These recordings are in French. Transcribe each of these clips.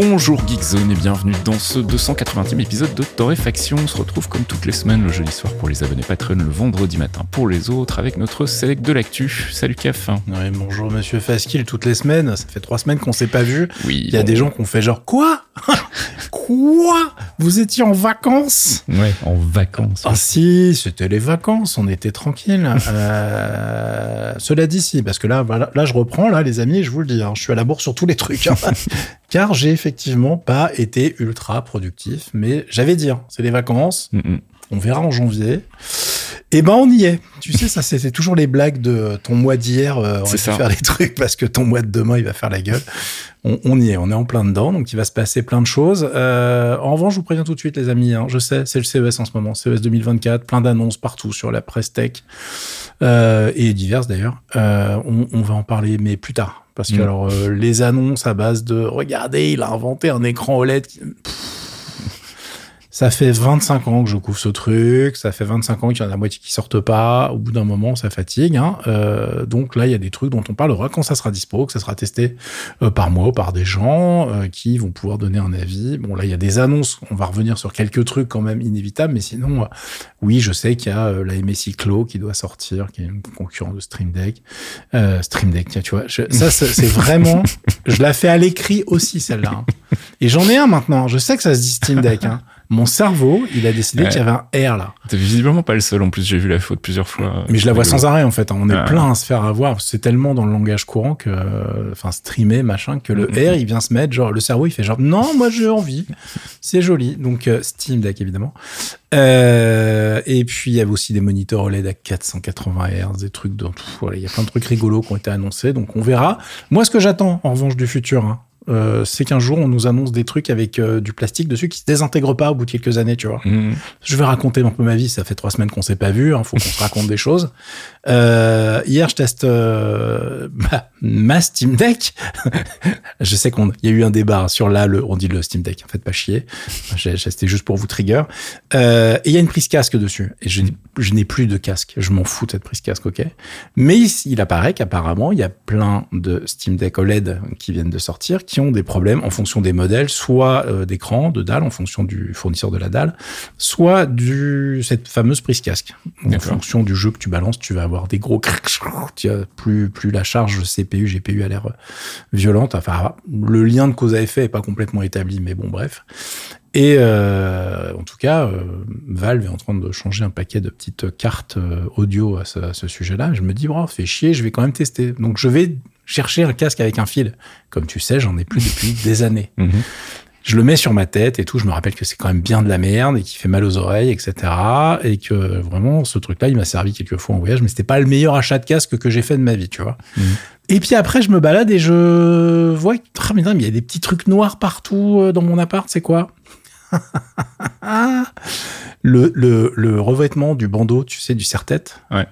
Bonjour Geekzone et bienvenue dans ce 280e épisode de Torréfaction. On se retrouve comme toutes les semaines le jeudi soir pour les abonnés Patreon, le vendredi matin pour les autres avec notre select de l'actu. Salut Caf. Ouais, bonjour Monsieur Faskill, toutes les semaines. Ça fait trois semaines qu'on s'est pas vu. Oui. Il y a des gens qui ont fait genre quoi? Quoi? Vous étiez en vacances? Ouais, en vacances. Ah si, c'était les vacances, on était tranquille. Euh, cela dit, si, parce que là, voilà, là, je reprends, là, les amis, je vous le dis, hein, je suis à la bourre sur tous les trucs. hein. Car j'ai effectivement pas été ultra productif, mais j'avais dit, hein, c'est les vacances, Mm, mm. on verra en janvier. Et ben on y est. Tu sais, ça c'était toujours les blagues de ton mois d'hier. euh, on va faire des trucs parce que ton mois de demain il va faire la gueule. On, on y est, on est en plein dedans, donc il va se passer plein de choses. Euh, en revanche, je vous préviens tout de suite, les amis. hein, je sais, c'est le CES en ce moment, CES 2024, plein d'annonces partout sur la presse tech euh, et diverses d'ailleurs. Euh, on, on va en parler, mais plus tard. Parce que Mm. alors les annonces à base de regardez, il a inventé un écran OLED. qui- ça fait 25 ans que je couvre ce truc, ça fait 25 ans qu'il y en a la moitié qui sortent pas, au bout d'un moment ça fatigue. Hein. Euh, donc là il y a des trucs dont on parlera quand ça sera dispo, que ça sera testé euh, par moi par des gens euh, qui vont pouvoir donner un avis. Bon là il y a des annonces, on va revenir sur quelques trucs quand même inévitables, mais sinon euh, oui je sais qu'il y a euh, la MSI Clo qui doit sortir, qui est une concurrent de Stream Deck. Euh, Stream Deck, tiens tu vois, ça c'est vraiment, je la fais à l'écrit aussi celle-là. hein. Et j'en ai un maintenant, je sais que ça se dit Steam Deck. Hein. Mon cerveau, il a décidé Ouais. qu'il y avait un R là. T'es visiblement pas le seul en plus, j'ai vu la faute plusieurs fois. Mais je la vois sans arrêt en fait. hein. On est Ah. plein à se faire avoir. C'est tellement dans le langage courant que, euh, enfin, streamer, machin, que le Mhm. R, il vient se mettre, genre, le cerveau, il fait genre, non, moi j'ai envie. C'est joli. Donc, euh, Steam Deck, évidemment. Euh, et puis, il y avait aussi des moniteurs OLED à 480 Hz, des trucs de, pff, voilà, il y a plein de trucs rigolos qui ont été annoncés. Donc, on verra. Moi, ce que j'attends, en revanche, du futur, hein, euh, c'est qu'un jour, on nous annonce des trucs avec euh, du plastique dessus qui se désintègre pas au bout de quelques années, tu vois. Mm. Je vais raconter un peu ma vie. Ça fait trois semaines qu'on s'est pas vu. Il faut qu'on se raconte des choses. Euh, hier, je teste euh, ma, ma Steam Deck. je sais qu'on il y a eu un débat sur là le on dit le Steam Deck. En fait, pas chier. C'était juste pour vous trigger. Euh, et il y a une prise casque dessus. Et je, je n'ai plus de casque. Je m'en fous de cette prise casque, ok. Mais il, il apparaît qu'apparemment il y a plein de Steam Deck OLED qui viennent de sortir qui ont des problèmes en fonction des modèles, soit d'écran, de dalle, en fonction du fournisseur de la dalle, soit du cette fameuse prise casque. En fonction du jeu que tu balances, tu vas avoir des gros plus plus la charge CPU GPU a l'air violente. Enfin, le lien de cause à effet est pas complètement établi, mais bon, bref. Et euh, en tout cas, euh, Valve est en train de changer un paquet de petites cartes euh, audio à ce, à ce sujet-là. Je me dis, oh, fait chier, je vais quand même tester. Donc, je vais chercher un casque avec un fil. Comme tu sais, j'en ai plus depuis des années. Mhm. Je le mets sur ma tête et tout. Je me rappelle que c'est quand même bien de la merde et qui fait mal aux oreilles, etc. Et que vraiment, ce truc-là, il m'a servi quelques fois en voyage, mais c'était pas le meilleur achat de casque que j'ai fait de ma vie, tu vois. Mhm. Et puis après, je me balade et je vois, ah, mais non, mais il y a des petits trucs noirs partout euh, dans mon appart. C'est quoi? Le, le, le revêtement du bandeau, tu sais, du serre-tête? Ouais.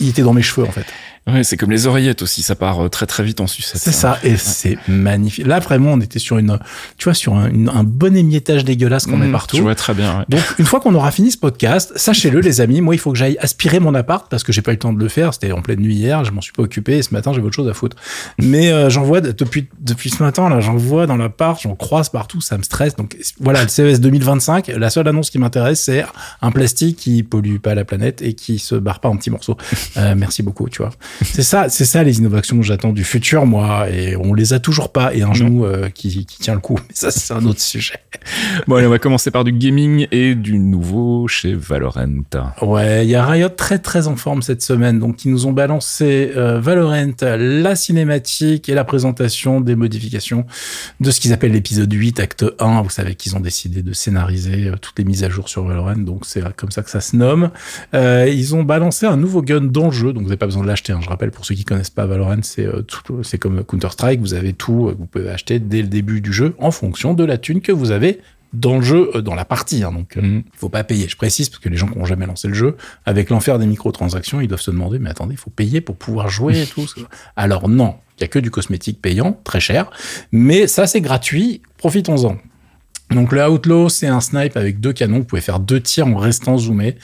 Il était dans mes cheveux, en fait. Ouais, c'est comme les oreillettes aussi, ça part euh, très très vite en sucette. C'est ça, et c'est magnifique. Là, vraiment, on était sur une, tu vois, sur un, une- un bon émiettage dégueulasse qu'on met Mm, partout. Je vois très bien. ouais. Donc, une fois qu'on aura fini ce podcast, sachez-le, les amis, moi, il faut que j'aille aspirer mon appart parce que j'ai pas eu le temps de le faire. C'était en pleine nuit hier, je m'en suis pas occupé et ce matin, j'avais autre chose à foutre. Mais euh, j'en vois depuis depuis ce matin là, j'en vois dans l'appart, j'en croise partout, ça me stresse. Donc voilà, le CES 2025, la seule annonce qui m'intéresse, c'est un plastique qui pollue pas la planète et qui se barre pas en petits morceaux. Euh, merci beaucoup, tu vois. C'est ça, c'est ça les innovations que j'attends du futur, moi, et on les a toujours pas. Et un genou euh, qui, qui tient le coup. Mais ça, c'est un autre sujet. Bon, allez, on va commencer par du gaming et du nouveau chez Valorant. Ouais, il y a Riot très très en forme cette semaine, donc ils nous ont balancé euh, Valorant, la cinématique et la présentation des modifications de ce qu'ils appellent l'épisode 8, acte 1. Vous savez qu'ils ont décidé de scénariser euh, toutes les mises à jour sur Valorant, donc c'est comme ça que ça se nomme. Euh, ils ont balancé un nouveau gun dans le jeu, donc vous n'avez pas besoin de l'acheter. hein. Je rappelle pour ceux qui connaissent pas Valorant, c'est euh, c'est comme Counter Strike, vous avez tout, euh, vous pouvez acheter dès le début du jeu en fonction de la thune que vous avez dans le jeu, euh, dans la partie. Hein, donc, euh, Mhm. il faut pas payer. Je précise parce que les gens qui ont jamais lancé le jeu, avec l'enfer des microtransactions, ils doivent se demander, mais attendez, il faut payer pour pouvoir jouer et tout. Alors non, il y a que du cosmétique payant, très cher, mais ça c'est gratuit. Profitons-en. Donc le Outlaw, c'est un snipe avec deux canons. Vous pouvez faire deux tirs en restant zoomé.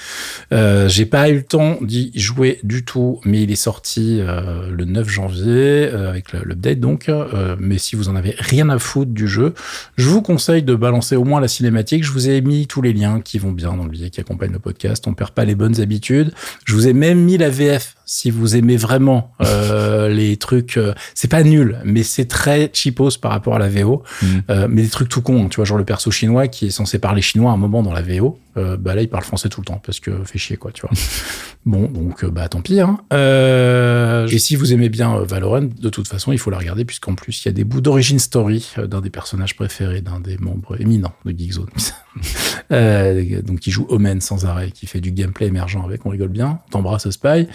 Euh, J'ai pas eu le temps d'y jouer du tout, mais il est sorti euh, le 9 janvier euh, avec l'update donc. Euh, mais si vous en avez rien à foutre du jeu, je vous conseille de balancer au moins la cinématique. Je vous ai mis tous les liens qui vont bien dans le billet qui accompagne le podcast. On perd pas les bonnes habitudes. Je vous ai même mis la VF si vous aimez vraiment euh, les trucs. euh, c'est pas nul, mais c'est très cheapos par rapport à la VO. Mhm. Euh, mais des trucs tout cons, hein. tu vois, genre le perso chinois qui est censé parler chinois à un moment dans la VO, euh, bah là il parle français tout le temps parce que fait chier quoi, tu vois. bon, donc euh, bah tant pis. Hein. Euh, et si vous aimez bien Valorant, de toute façon il faut la regarder puisqu'en plus il y a des bouts d'origine story d'un des personnages préférés d'un des membres éminents de Geekzone. euh, donc qui joue Omen sans arrêt, qui fait du gameplay émergent avec, on rigole bien, on t'embrasse Spy.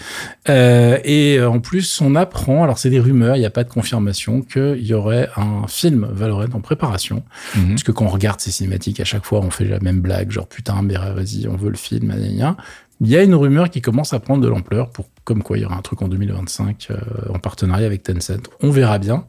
Euh, et euh, en plus, on apprend, alors c'est des rumeurs, il n'y a pas de confirmation, qu'il y aurait un film Valorant en préparation. Mhm. Parce que quand on regarde ces cinématiques, à chaque fois, on fait la même blague, genre putain, mais vas-y, on veut le film. Il y a une rumeur qui commence à prendre de l'ampleur pour comme quoi il y aura un truc en 2025 euh, en partenariat avec Tencent. On verra bien.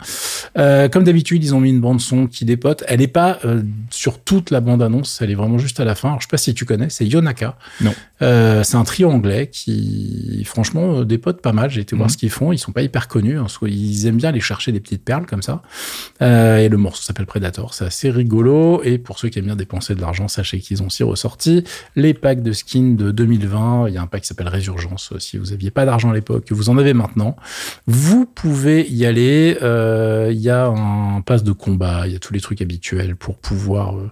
Euh, comme d'habitude, ils ont mis une bande son qui dépote. Elle est pas euh, sur toute la bande annonce, elle est vraiment juste à la fin. Alors, je sais pas si tu connais, c'est Yonaka. Non. C'est un trio anglais qui, franchement, dépote pas mal. J'ai été voir Mhm. ce qu'ils font. Ils sont pas hyper connus. hein, soit ils aiment bien aller chercher des petites perles comme ça. Et le morceau s'appelle Predator. C'est assez rigolo. Et pour ceux qui aiment bien dépenser de l'argent, sachez qu'ils ont aussi ressorti les packs de skins de 2020. Il y a un pack qui s'appelle Résurgence. Si vous aviez pas d'argent à l'époque, que vous en avez maintenant, vous pouvez y aller. Euh, Il y a un pass de combat. Il y a tous les trucs habituels pour pouvoir euh,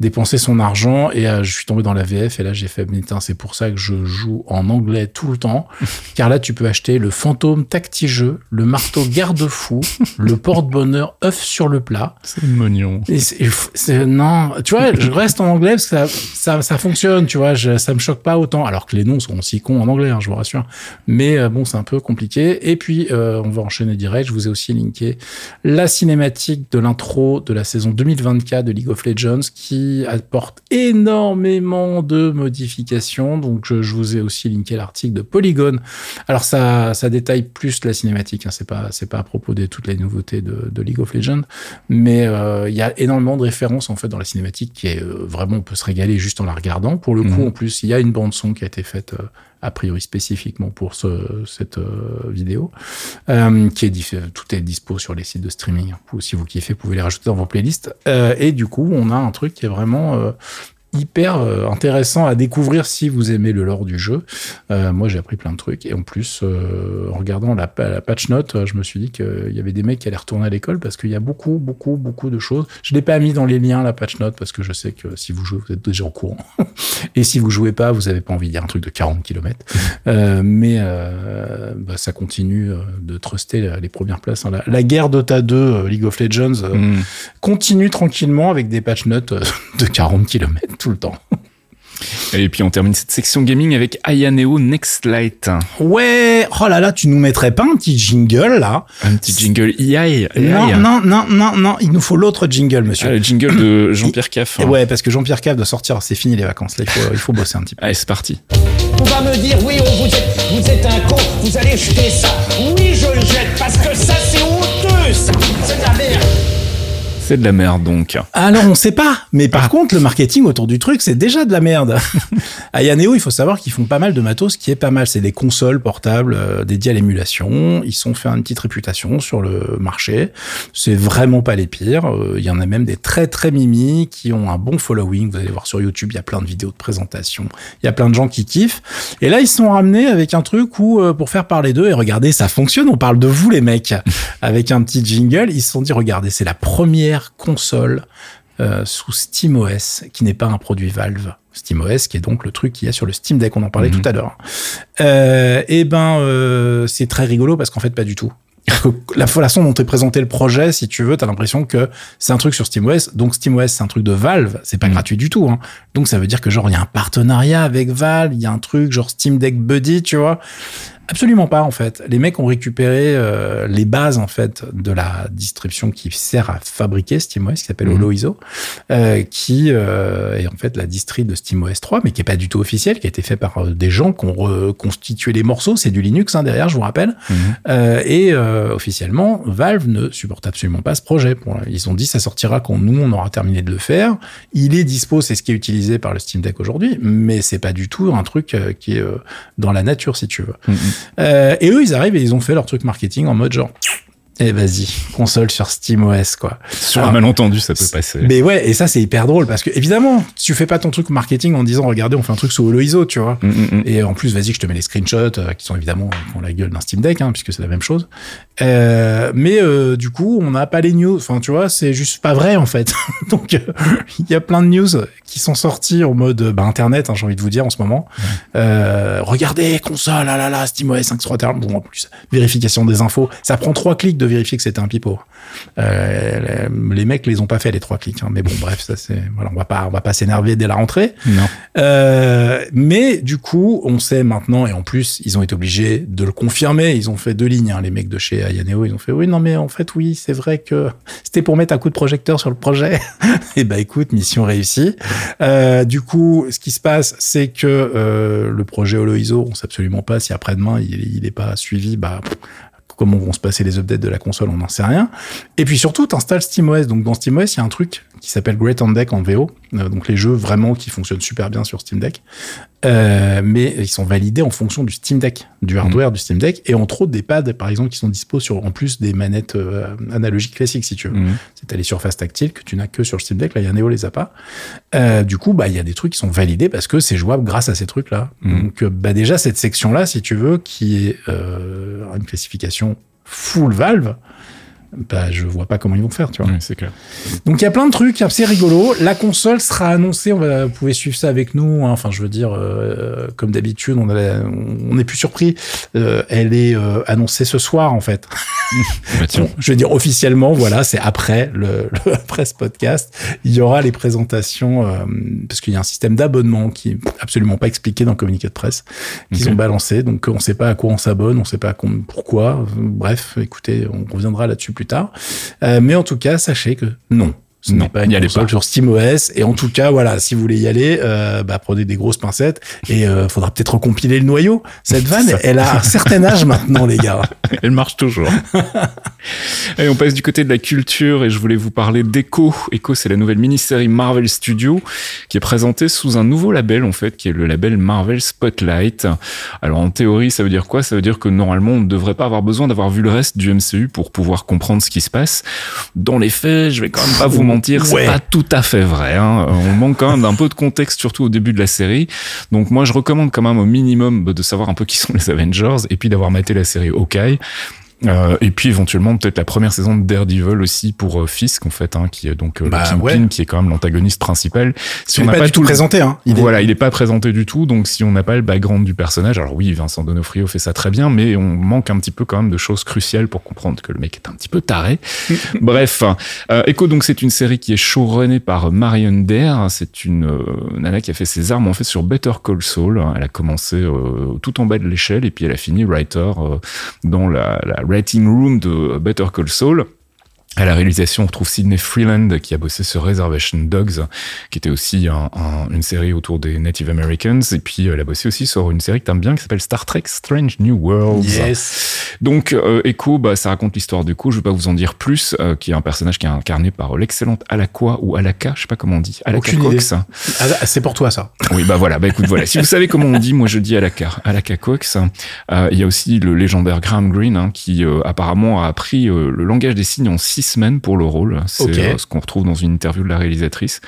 dépenser son argent. Et euh, je suis tombé dans la VF. Et là, j'ai fait, mais c'est pour ça que je joue en anglais tout le temps. Car là, tu peux acheter le fantôme tacti-jeu, le marteau garde-fou, le porte-bonheur œuf sur le plat. C'est mignon. Et c'est- c'est- non, tu vois, je reste en anglais parce que ça, ça, ça fonctionne, tu vois, je, ça me choque pas autant. Alors que les noms sont aussi cons en anglais, hein, je vous rassure. Mais euh, bon, c'est un peu compliqué. Et puis, euh, on va enchaîner direct. Je vous ai aussi linké la cinématique de l'intro de la saison 2024 de League of Legends qui apporte énormément de modifications. Donc, je, je vous ai aussi linké l'article de Polygon. Alors, ça, ça détaille plus la cinématique. Hein, c'est pas, c'est pas à propos de toutes les nouveautés de, de League of Legends, mais euh, il y a énormément de références en fait dans la cinématique qui est euh, vraiment on peut se régaler juste en la regardant. Pour le coup, Mhm. en plus, il y a une bande son qui a été faite. euh, a priori spécifiquement pour ce, cette euh, vidéo, euh, qui est tout est dispo sur les sites de streaming. Si vous kiffez, vous pouvez les rajouter dans vos playlists. Euh, et du coup, on a un truc qui est vraiment hyper euh, intéressant à découvrir si vous aimez le lore du jeu. Euh, moi, j'ai appris plein de trucs. Et en plus, euh, en regardant la, la patch note, je me suis dit qu'il y avait des mecs qui allaient retourner à l'école parce qu'il y a beaucoup, beaucoup, beaucoup de choses. Je l'ai pas mis dans les liens, la patch note, parce que je sais que si vous jouez, vous êtes déjà au courant. Et si vous jouez pas, vous avez pas envie de dire un truc de 40 km. Euh, mais bah, ça continue de truster les premières places. hein. La, la guerre Dota 2, euh, League of Legends, Mhm. continue tranquillement avec des patch notes de 40 km tout le temps. Et puis on termine cette section gaming avec Ayaneo Next Light. Ouais, oh là là, tu nous mettrais pas un petit jingle là Un petit jingle EI. Non, non, non, non, non, il nous faut l'autre jingle, monsieur. Ah, le jingle de Jean-Pierre Caff. Et ouais, parce que Jean-Pierre Cave doit sortir, c'est fini les vacances, là, il faut, il faut bosser un petit peu. Allez, c'est parti. On va me dire, oui, on vous êtes, vous êtes un con, vous allez jeter ça. Oui, je le jette, parce que ça, c'est honteux, ça. C'est de la merde. C'est de la merde donc. Alors, on sait pas, mais par contre, le marketing autour du truc, c'est déjà de la merde. à Yaneo, il faut savoir qu'ils font pas mal de matos qui est pas mal. C'est des consoles portables euh, dédiées à l'émulation. Ils sont fait une petite réputation sur le marché. C'est vraiment pas les pires. Euh, Il y en a même des très très mimi qui ont un bon following. Vous allez voir sur YouTube, il y a plein de vidéos de présentation. Il y a plein de gens qui kiffent. Et là, ils se sont ramenés avec un truc où, euh, pour faire parler d'eux, et regardez, ça fonctionne. On parle de vous, les mecs. avec un petit jingle, ils se sont dit, regardez, c'est la première console euh, sous SteamOS, qui n'est pas un produit Valve. SteamOS, qui est donc le truc qu'il y a sur le Steam Deck, on en parlait Mhm. tout à l'heure. Euh, et ben, euh, c'est très rigolo parce qu'en fait, pas du tout. La façon dont est présenté le projet, si tu veux, t'as l'impression que c'est un truc sur SteamOS. Donc SteamOS, c'est un truc de Valve, c'est pas Mhm. gratuit du tout. Hein. Donc ça veut dire que genre il y a un partenariat avec Valve, il y a un truc genre Steam Deck Buddy, tu vois. Absolument pas en fait. Les mecs ont récupéré euh, les bases en fait de la distribution qui sert à fabriquer SteamOS, qui s'appelle Mhm. HoloISO, euh, qui euh, est en fait la distri de SteamOS 3, mais qui est pas du tout officielle, qui a été fait par euh, des gens qui ont reconstitué les morceaux. C'est du Linux hein, derrière, je vous rappelle. Mhm. Euh, et euh, officiellement, Valve ne supporte absolument pas ce projet. Ils ont dit ça sortira quand nous on aura terminé de le faire. Il est dispo, c'est ce qui est utilisé par le Steam Deck aujourd'hui, mais c'est pas du tout un truc qui est dans la nature si tu veux. Mhm. Euh, et eux, ils arrivent et ils ont fait leur truc marketing en mode genre, eh vas-y, console sur SteamOS quoi. Sur Alors, un malentendu, ça peut passer. Mais ouais, et ça c'est hyper drôle parce que évidemment, tu fais pas ton truc marketing en disant regardez, on fait un truc sous HoloISO, tu vois. Mm, mm, mm. Et en plus, vas-y, je te mets les screenshots euh, qui sont évidemment euh, qui ont la gueule d'un Steam Deck, hein, puisque c'est la même chose. Euh, mais euh, du coup, on n'a pas les news. Enfin, tu vois, c'est juste pas vrai en fait. Donc, il y a plein de news qui sont sorties en mode bah, internet, hein, j'ai envie de vous dire en ce moment. Regardez, console, ah là là, SteamOS 5.3 terme. Bon, en plus, vérification des infos. Ça prend trois clics de vérifier que c'était un pipeau. Euh, les mecs les ont pas fait les trois clics. hein. Mais bon, bref, ça c'est voilà, on va pas on va pas s'énerver dès la rentrée. Non. Euh, mais du coup, on sait maintenant, et en plus, ils ont été obligés de le confirmer. Ils ont fait deux lignes, hein, les mecs de chez Ayaneo. Ils ont fait oui, non, mais en fait, oui, c'est vrai que c'était pour mettre un coup de projecteur sur le projet. et bah écoute, mission réussie. Euh, du coup, ce qui se passe, c'est que le projet HoloISO, on sait absolument pas si après-demain il, il est pas suivi. Bah pff, comment vont se passer les updates de la console, on n'en sait rien. Et puis surtout, t'installes SteamOS. Donc dans SteamOS, il y a un truc qui s'appelle Great on Deck en VO. Euh, donc les jeux vraiment qui fonctionnent super bien sur Steam Deck. Euh, mais ils sont validés en fonction du Steam Deck, du hardware du Steam Deck, et entre autres des pads, par exemple, qui sont dispo sur en plus des manettes euh, analogiques classiques, si tu veux. Mhm. C'est les surfaces tactiles que tu n'as que sur le Steam Deck. Là, Yaneo les a pas. Euh, du coup, bah, il y a des trucs qui sont validés parce que c'est jouable grâce à ces trucs-là. Mhm. Donc, euh, bah, déjà, cette section-là, si tu veux, qui est une classification full Valve, bah, je vois pas comment ils vont faire, tu vois. Ouais, c'est clair. Donc il y a plein de trucs, c'est rigolo. La console sera annoncée, on va, vous pouvez suivre ça avec nous. hein. Enfin, je veux dire, euh, comme d'habitude, on, a on n'est plus surpris. Euh, elle est euh, annoncée ce soir, en fait. Bah. Bon, je veux dire officiellement, voilà, c'est après le, le- après ce podcast, il y aura les présentations parce qu'il y a un système d'abonnement qui est absolument pas expliqué dans le communiqué de presse qu'ils Ok. ont balancé. Donc on sait pas à quoi on s'abonne, on sait pas à pourquoi. Bref, écoutez, on reviendra là-dessus plus Euh, mais en tout cas, sachez que non. Ce n'est pas une allez console sur SteamOS. Et en tout cas, voilà, si vous voulez y aller, euh, bah, prenez des grosses pincettes et euh, faudra peut-être recompiler le noyau. Cette vanne, Ça. elle a un certain âge maintenant, les gars. Elle marche toujours. et on passe du côté de la culture et je voulais vous parler d'Echo. Echo, c'est la nouvelle mini-série Marvel Studios qui est présentée sous un nouveau label en fait, qui est le label Marvel Spotlight. Alors en théorie, ça veut dire quoi? Ça veut dire que normalement, on ne devrait pas avoir besoin d'avoir vu le reste du MCU pour pouvoir comprendre ce qui se passe. Dans les faits, je vais quand même pas vous mentir, Ouais. c'est pas tout à fait vrai. Hein. On manque quand même d'un peu de contexte, surtout au début de la série. Donc moi, je recommande quand même au minimum de savoir un peu qui sont les Avengers et puis d'avoir maté la série Hawkeye. Euh, et puis éventuellement peut-être la première saison de Daredevil aussi pour euh, Fisk en fait, hein, qui est donc euh, Bah, le Kingpin, ouais. qui est quand même l'antagoniste principal. Si Il n'est n'a pas, du tout le- présenté, hein. Il est- voilà, il est pas présenté du tout, donc si on n'a pas le background du personnage, alors oui, Vincent Donofrio fait ça très bien, mais on manque un petit peu quand même de choses cruciales pour comprendre que le mec est un petit peu taré. Bref, euh, Echo, donc c'est une série qui est showrunnée par Marion Dare, c'est une euh, nana qui a fait ses armes en fait sur Better Call Saul. Elle a commencé euh, tout en bas de l'échelle et puis elle a fini writer euh, dans la, la writing room de Better Call Saul. À la réalisation, on retrouve Sidney Freeland qui a bossé sur Reservation Dogs, qui était aussi un- un- une série autour des Native Americans. Et puis, elle a bossé aussi sur une série que t'aimes bien qui s'appelle Star Trek Strange New Worlds. Yes. Donc, euh, Echo, bah, ça raconte l'histoire d'Echo. Je vais pas vous en dire plus, euh, qui est un personnage qui est incarné par l'excellente Alakwa ou Alaka, je sais pas comment on dit. Alaka Aucune Cox. Ah, c'est pour toi, ça. Oui, bah voilà, bah écoute, voilà. Si vous savez comment on dit, moi je dis Alaka, Alaka Cox. Euh, Il y a aussi le légendaire Graham Greene, hein, qui euh, apparemment a appris le langage des signes en six semaines pour le rôle. C'est euh, ce qu'on retrouve dans une interview de la réalisatrice.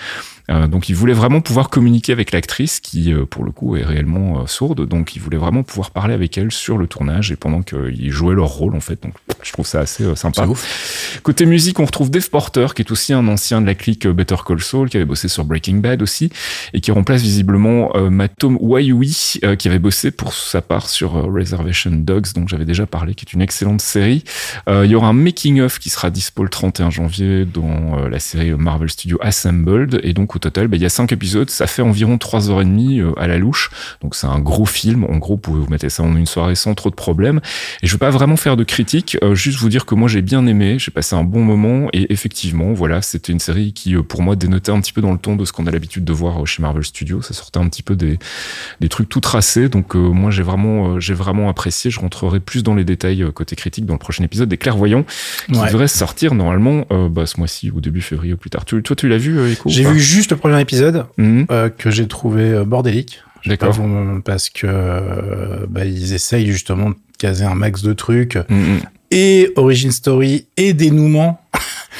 Euh, donc il voulait vraiment pouvoir communiquer avec l'actrice qui, euh, pour le coup, est réellement sourde. Donc il voulait vraiment pouvoir parler avec elle sur le tournage et pendant qu'ils jouaient leur rôle en fait. Donc je trouve ça assez sympa. Ouf. Côté musique, on retrouve Dave Porter, qui est aussi un ancien de la clique Better Call Saul, qui avait bossé sur Breaking Bad aussi, et qui remplace visiblement euh, Matom Waiui, euh, qui avait bossé pour sa part sur euh, Reservation Dogs, dont j'avais déjà parlé, qui est une excellente série. Il y aura un making-of qui sera dispo le 31 janvier dans euh, la série Marvel Studio Assembled, et donc au total, bah, il y a cinq épisodes, ça fait environ trois heures et demie euh, à la louche. Donc c'est un gros film. En gros, vous pouvez vous mettre ça en une soirée sans trop de problèmes. Et je veux pas vraiment faire de critique, euh, juste vous dire que moi j'ai bien aimé, j'ai passé un bon moment et effectivement, voilà, c'était une série qui pour moi dénotait un petit peu dans le ton de ce qu'on a l'habitude de voir chez Marvel Studios. Ça sortait un petit peu des, des trucs tout tracés. Donc moi j'ai vraiment j'ai vraiment apprécié. Je rentrerai plus dans les détails côté critique dans le prochain épisode des Clairvoyants qui Ouais. devrait sortir normalement bah, ce mois-ci ou début février ou plus tard. Tu, toi tu l'as vu Echo ou J'ai vu juste le premier épisode Mhm. euh, que j'ai trouvé euh, bordélique. D'accord. parce que euh, bah, ils essayent justement de caser un max de trucs Mhm. et origin story et dénouement.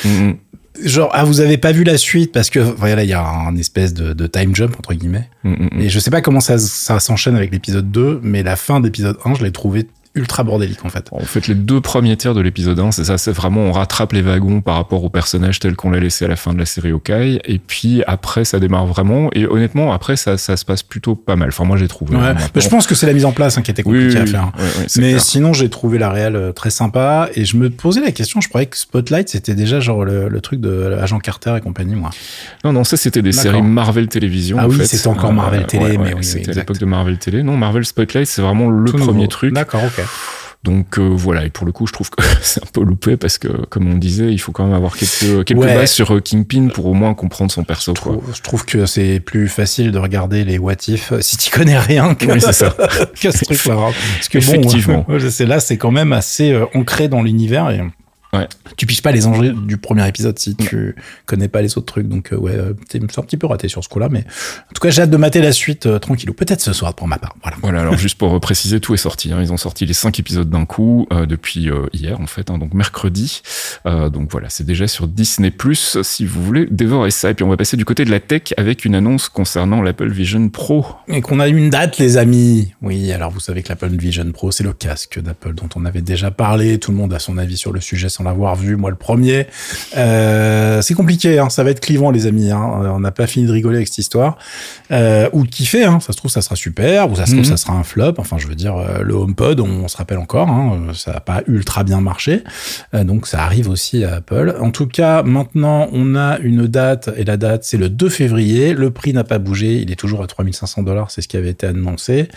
Mhm. Genre ah vous avez pas vu la suite parce que voilà il y a un espèce de, de time jump entre guillemets et je sais pas comment ça, ça s'enchaîne avec l'épisode 2 mais la fin d'épisode 1 je l'ai trouvé ultra bordélique en fait. En fait, les deux premiers tiers de l'épisode 1, c'est ça, c'est vraiment on rattrape les wagons par rapport au personnage tel qu'on l'a laissé à la fin de la série Hawkeye, et puis après ça démarre vraiment, et honnêtement après ça, ça se passe plutôt pas mal. Enfin moi j'ai trouvé. Ouais, hein, mais je pense que c'est la mise en place hein, qui était compliquée oui, à faire. Mais clair. sinon, j'ai trouvé la réelle euh, très sympa et je me posais la question. Je croyais que Spotlight c'était déjà genre le, le truc de Agent Carter et compagnie, moi. Non, non, ça c'était des séries Marvel Télévision. Ah en oui, c'était encore Marvel Télé, mais C'était à l'époque de Marvel Télé. Non, Marvel Spotlight, c'est vraiment le Tout premier nouveau. truc. D'accord, Donc euh, voilà, et pour le coup, je trouve que c'est un peu loupé parce que, comme on disait, il faut quand même avoir quelques, quelques Ouais. bases sur euh, Kingpin pour au moins comprendre son perso. Je Quoi. trouve, je trouve que c'est plus facile de regarder les what if euh, si tu connais rien que, Oui, ça. que ce truc-là. hein. Parce que Effectivement. bon, c'est là, c'est quand même assez ancré dans l'univers et Ouais. tu piges pas les enjeux du premier épisode si tu connais pas les autres trucs. Donc euh, ouais, euh, t'es c'est un petit peu raté sur ce coup-là, mais en tout cas, j'ai hâte de mater la suite euh, tranquillou. Peut-être ce soir pour ma part. Voilà. Voilà, alors juste pour préciser, tout est sorti. hein. Ils ont sorti les cinq épisodes d'un coup euh, depuis euh, hier, en fait, hein, donc mercredi. Donc voilà, c'est déjà sur Disney Plus si vous voulez dévorer ça. Et puis on va passer du côté de la tech avec une annonce concernant l'Apple Vision Pro. Et qu'on a une date, les amis. Oui, alors vous savez que l'Apple Vision Pro, c'est le casque d'Apple dont on avait déjà parlé. Tout le monde a son avis sur le sujet sans l'avoir vu. Moi, le premier. Euh, c'est compliqué, hein. ça va être clivant, les amis. Hein. On n'a pas fini de rigoler avec cette histoire. Euh, ou de kiffer, hein. ça se trouve, ça sera super. Ou ça se trouve, Mhm. ça sera un flop. Enfin, je veux dire, euh, le HomePod, on, se rappelle encore, hein, euh, ça n'a pas ultra bien marché. Euh, donc, ça arrive aussi à Apple. En tout cas, maintenant, on a une date. Et la date, c'est le 2 février. Le prix n'a pas bougé. Il est toujours à 3500 dollars. C'est ce qui avait été annoncé.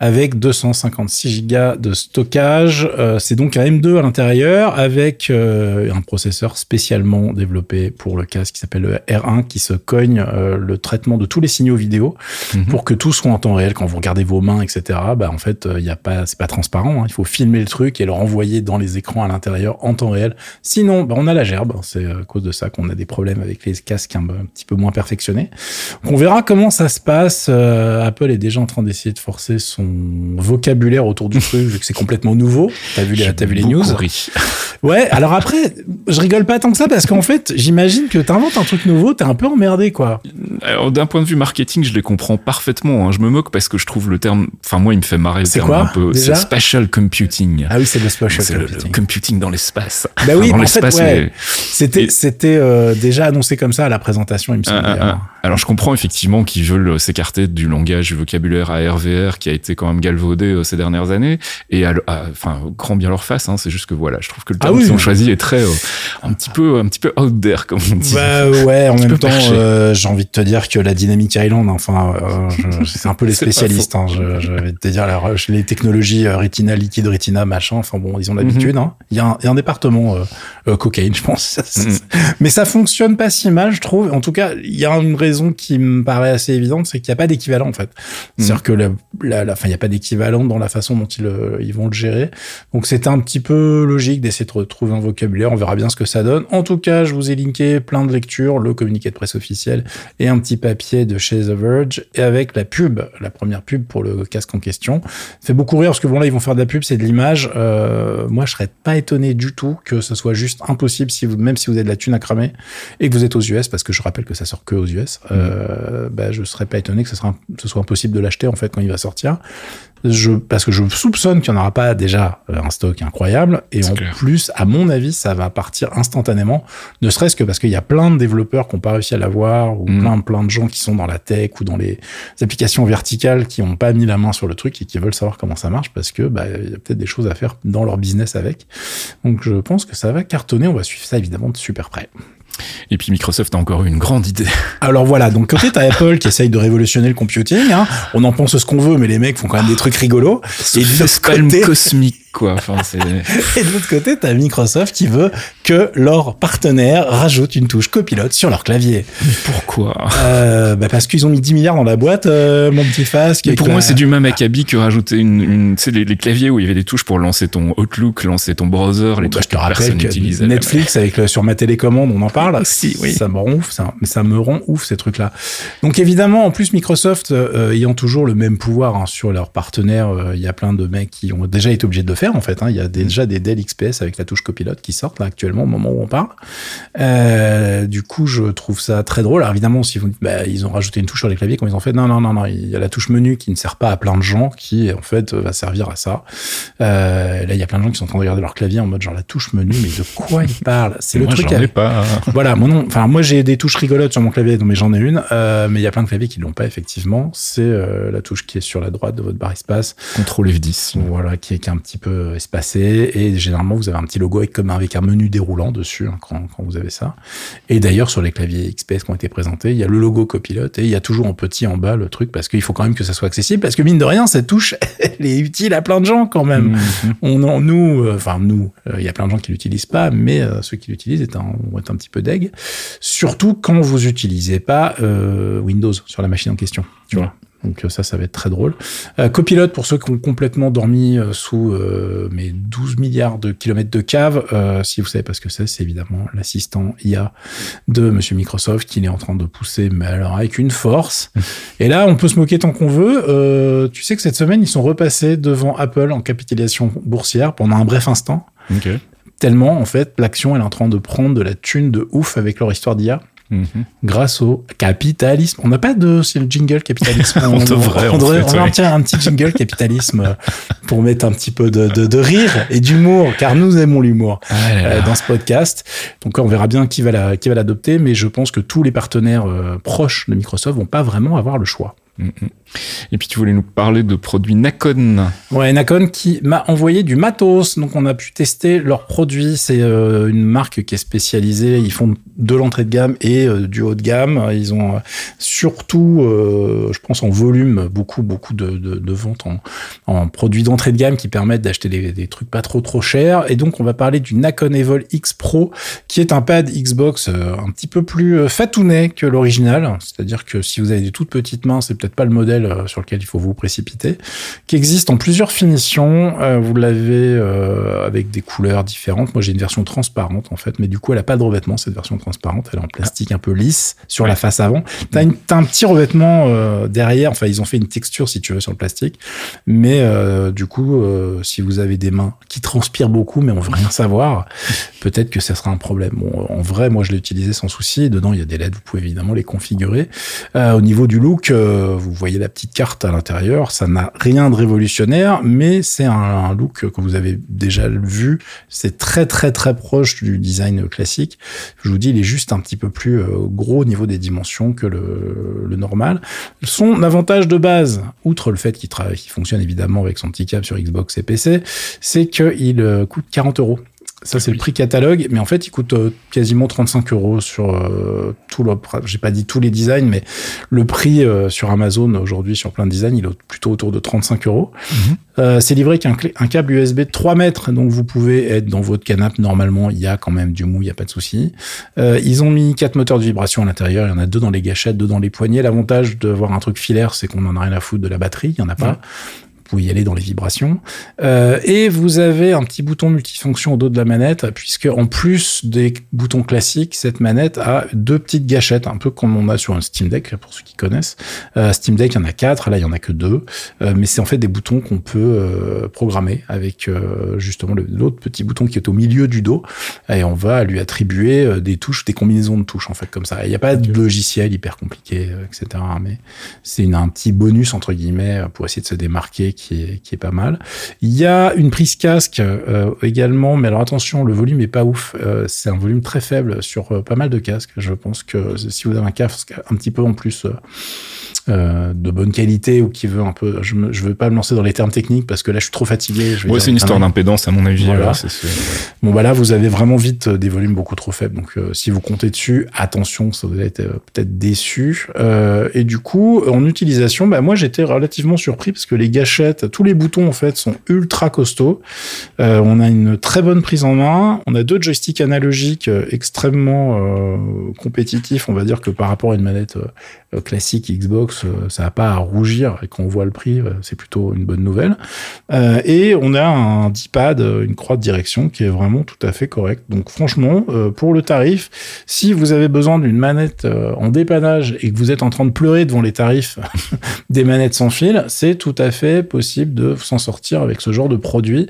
Avec 256 gigas de stockage. Euh, c'est donc un M2 à l'intérieur avec euh, un processeur spécialement développé pour le casque qui s'appelle le R1 qui se cogne euh, le traitement de tous les signaux vidéo Mhm. pour que tout soit en temps réel quand vous regardez vos mains, etc. Bah en fait, il y a pas, c'est pas transparent. hein. Il faut filmer le truc et le renvoyer dans les écrans à l'intérieur en temps réel. Sinon, bah, on a la gerbe. C'est à cause de ça qu'on a des problèmes avec les casques un, petit peu moins perfectionnés. Donc, on verra comment ça se passe. Euh, Apple est déjà en train d'essayer de forcer son vocabulaire autour du truc vu que c'est complètement nouveau. T'as vu les, t'as vu les news ri. Ouais. Alors après, je rigole pas tant que ça parce qu'en fait, j'imagine que t'inventes un truc nouveau, t'es un peu emmerdé quoi. Alors, d'un point de vue marketing, je les comprends parfaitement. hein. Je me moque parce que je trouve le terme, enfin moi, il me fait marrer C'est terme quoi, un peu. C'est spatial computing. Ah oui, c'est le le computing. computing dans l'espace. Bah oui, dans en fait, l'espace, ouais. mais- C'était, Et- c'était euh, déjà annoncé comme ça à la présentation, il me semble. Ah, ah, ah. Alors je comprends effectivement qu'ils veulent s'écarter du langage, du vocabulaire ARVR qui a été quand même galvaudé euh, ces dernières années. Et enfin, grand bien leur face. Hein, c'est juste que voilà, je trouve que le Ah terme oui. Choisi est très euh, un petit peu un petit peu out there comme on dit. Bah ouais, en même temps, euh, j'ai envie de te dire que la Dynamic Island, enfin, euh, c'est un peu les spécialistes. Hein, je, je vais te dire, alors, les technologies euh, Retina, liquide Retina, machin, enfin bon, ils ont l'habitude. Mhm. hein. Il y, a un- il y a un département cocaïne, je pense. Mhm. Mais ça fonctionne pas si mal, je trouve. En tout cas, il y a une raison qui me paraît assez évidente, c'est qu'il n'y a pas d'équivalent en fait. C'est-à-dire que la, la, il n'y a pas d'équivalent dans la façon dont ils vont le gérer. Donc c'est un petit peu logique d'essayer de retrouver vocabulaire. On verra bien ce que ça donne. En tout cas, je vous ai linké plein de lectures, le communiqué de presse officiel et un petit papier de chez The Verge et avec la pub, la première pub pour le casque en question. Ça fait beaucoup rire parce que bon là ils vont faire de la pub, c'est de l'image. Euh, moi je serais pas étonné du tout que ce soit juste impossible si vous, même si vous avez de la thune à cramer et que vous êtes aux US, parce que je rappelle que ça sort que aux US, euh, bah, je serais pas étonné que ce, sera, ce soit impossible de l'acheter en fait quand il va sortir. Je, parce que je soupçonne qu'il n'y en aura pas déjà euh, un stock incroyable et en clair. plus, à mon avis, ça va partir instantanément, ne serait-ce que parce qu'il y a plein de développeurs qui n'ont pas réussi à l'avoir ou Mm. plein plein de gens qui sont dans la tech ou dans les applications verticales qui n'ont pas mis la main sur le truc et qui veulent savoir comment ça marche parce que bah, il y a peut-être des choses à faire dans leur business avec. Donc je pense que ça va cartonner. On va suivre ça évidemment de super près. Et puis Microsoft a encore eu une grande idée. Alors voilà, donc côté t'as Apple qui essaye de révolutionner le computing, hein. on en pense ce qu'on veut, mais les mecs font quand même des trucs rigolos. Et de l'autre côté, cosmique quoi. Enfin, c'est... et de l'autre côté, t'as Microsoft qui veut que leurs partenaires rajoutent une touche copilote sur leur clavier. Mais pourquoi? Euh, bah Parce qu'ils ont mis 10 milliards dans la boîte, euh, mon petit. Mais pour moi, c'est du même acabit que rajouter une, une les, les, claviers où il y avait des touches pour lancer ton Outlook, lancer ton browser, les bah, trucs je te que Netflix avec le, sur ma télécommande, on en parle. si, oui. Ça me rend ouf, ça, mais ça me rend ouf ces trucs-là. Donc évidemment, en plus Microsoft euh, ayant toujours le même pouvoir hein, sur leurs partenaires, il y a plein de mecs qui ont déjà été obligés de le faire en fait. Hein. Il y a déjà des Dell XPS avec la touche copilote qui sortent là actuellement au moment où on parle. Euh, du coup, je trouve ça très drôle. Alors évidemment, si vous bah, ils ont rajouté une touche sur les claviers, comme ils ont fait, non, non, non, non, il y a la touche menu qui ne sert pas à plein de gens, qui en fait va servir à ça. Euh, là, il y a plein de gens qui sont en train de regarder leur clavier en mode genre la touche menu, mais de quoi ils parlent? C'est le moi, truc. J'en ai pas. Voilà, mon nom. Enfin, moi j'ai des touches rigolotes sur mon clavier, mais j'en ai une. Euh, mais il y a plein de claviers qui l'ont pas effectivement. C'est la touche qui est sur la droite de votre barre espace. Contrôle F10. Voilà, qui est, qui est un petit peu espacé et généralement vous avez un petit logo avec comme avec un menu déroulant dessus hein, quand, quand, vous avez ça. Et d'ailleurs sur les claviers XPS qui ont été présentés, il y a le logo copilote et il y a toujours en petit en bas le truc parce qu'il faut quand même que ça soit accessible parce que mine de rien cette touche elle est utile à plein de gens quand même. Mmh. On en, nous, euh, enfin nous, il y a plein de gens qui l'utilisent pas, mais euh, ceux qui l'utilisent est un, un petit peu deg. Surtout quand vous utilisez pas euh, Windows sur la machine en question. Tu vois. Donc ça, ça va être très drôle. Euh, Copilote, pour ceux qui ont complètement dormi euh, sous euh, mes 12 milliards de kilomètres de cave, euh, si vous savez pas ce que c'est, c'est évidemment l'assistant IA de Monsieur Microsoft qu'il est en train de pousser, mais alors avec une force. Et là, on peut se moquer tant qu'on veut. Euh, tu sais que cette semaine, ils sont repassés devant Apple en capitalisation boursière pendant un bref instant. Okay. Tellement, en fait, l'action elle est en train de prendre de la thune de ouf avec leur histoire d'IA. Mmh. Grâce au capitalisme. On n'a pas de c'est le jingle capitalisme. on, devrait. On, devrait, on va tiens, un petit jingle capitalisme pour mettre un petit peu de, de, de rire et d'humour, car nous aimons l'humour ah euh, dans ce podcast. Donc on verra bien qui va la, qui va l'adopter, mais je pense que tous les partenaires euh, proches de Microsoft vont pas vraiment avoir le choix. Et puis tu voulais nous parler de produits Nacon. Ouais, Nacon qui m'a envoyé du matos. Donc on a pu tester leurs produits. C'est euh, une marque qui est spécialisée. Ils font de l'entrée de gamme et euh, du haut de gamme. Ils ont euh, surtout, je pense en volume, beaucoup beaucoup de, ventes en, produits d'entrée de gamme qui permettent d'acheter des, trucs pas trop trop chers. Et donc on va parler du Nacon Evol X Pro, qui est un pad Xbox un petit peu plus fatounet que l'original. C'est-à-dire que si vous avez des toutes petites mains, c'est peut-être pas le modèle sur lequel il faut vous précipiter, qui existe en plusieurs finitions. Euh, vous l'avez euh, avec des couleurs différentes. Moi, j'ai une version transparente en fait, mais du coup, elle a pas de revêtement cette version transparente. Elle est en plastique un peu lisse sur la face avant. T'as, une, t'as un petit revêtement euh, derrière. Enfin, ils ont fait une texture si tu veux sur le plastique, mais euh, du coup, euh, si vous avez des mains qui transpirent beaucoup, mais on veut rien savoir, peut-être que ça sera un problème. En vrai, moi, je l'ai utilisé sans souci. Dedans, il y a des LED. Vous pouvez évidemment les configurer. au niveau du look, vous voyez la petite carte à l'intérieur. Ça n'a rien de révolutionnaire, mais c'est un, look que vous avez déjà vu. C'est très très très proche du design classique. Je vous dis, il est juste un petit peu plus gros au niveau des dimensions que le, normal. Son avantage de base, outre le fait qu'il qu'il fonctionne évidemment avec son petit câble sur Xbox et PC, c'est qu'il coûte 40 euros. Ça, c'est oui. le prix catalogue, mais en fait, il coûte euh, quasiment 35 euros sur euh, tout le. J'ai pas dit tous les designs, mais le prix euh, sur Amazon aujourd'hui sur plein de designs, il est plutôt autour de 35 euros. Mm -hmm. c'est livré qu'un un câble USB de 3 mètres, donc vous pouvez être dans votre canapé. Normalement, il y a quand même du mou, il y a pas de souci. ils ont mis quatre moteurs de vibration à l'intérieur. Il y en a deux dans les gâchettes, deux dans les poignets. L'avantage d'avoir un truc filaire, c'est qu'on en a rien à foutre de la batterie. Il y en a pas. Pouvez y aller dans les vibrations. Euh, et vous avez un petit bouton multifonction au dos de la manette, puisque en plus des boutons classiques, cette manette a deux petites gâchettes, un peu comme on a sur un Steam Deck, pour ceux qui connaissent. Euh, Steam Deck, il y en a quatre, là il y en a que deux, euh, mais c'est en fait des boutons qu'on peut euh, programmer avec justement l'autre petit bouton qui est au milieu du dos, et on va lui attribuer des touches, des combinaisons de touches en fait comme ça. Il n'y a pas de logiciel hyper compliqué, etc. Mais c'est un petit bonus entre guillemets pour essayer de se démarquer qui est, pas mal. Il y a une prise casque euh, également, mais alors attention, le volume est pas ouf. Euh, c'est un volume très faible sur euh, pas mal de casques. Je pense que si vous avez un casque un petit peu en plus euh, de bonne qualité ou qui veut un peu, je, je veux pas me lancer dans les termes techniques parce que là je suis trop fatigué. Je Ouais, c'est une histoire d'impédance, à mon avis. Voilà. Bon bah là vous avez vraiment vite euh, des volumes beaucoup trop faibles donc euh, si vous comptez dessus attention ça vous allez être euh, peut-être déçu et du coup en utilisation bah moi j'étais relativement surpris parce que les gâchettes tous les boutons en fait sont ultra costauds on a une très bonne prise en main on a deux joysticks analogiques extrêmement compétitifs on va dire que par rapport à une manette classique Xbox euh, ça n'a pas à rougir et quand on voit le prix euh, c'est plutôt une bonne nouvelle euh, et on a un D-pad, une croix de direction qui est vraiment tout à fait correcte. Donc franchement, pour le tarif, si vous avez besoin d'une manette en dépannage et que vous êtes en train de pleurer devant les tarifs des manettes sans fil, c'est tout à fait possible de s'en sortir avec ce genre de produit.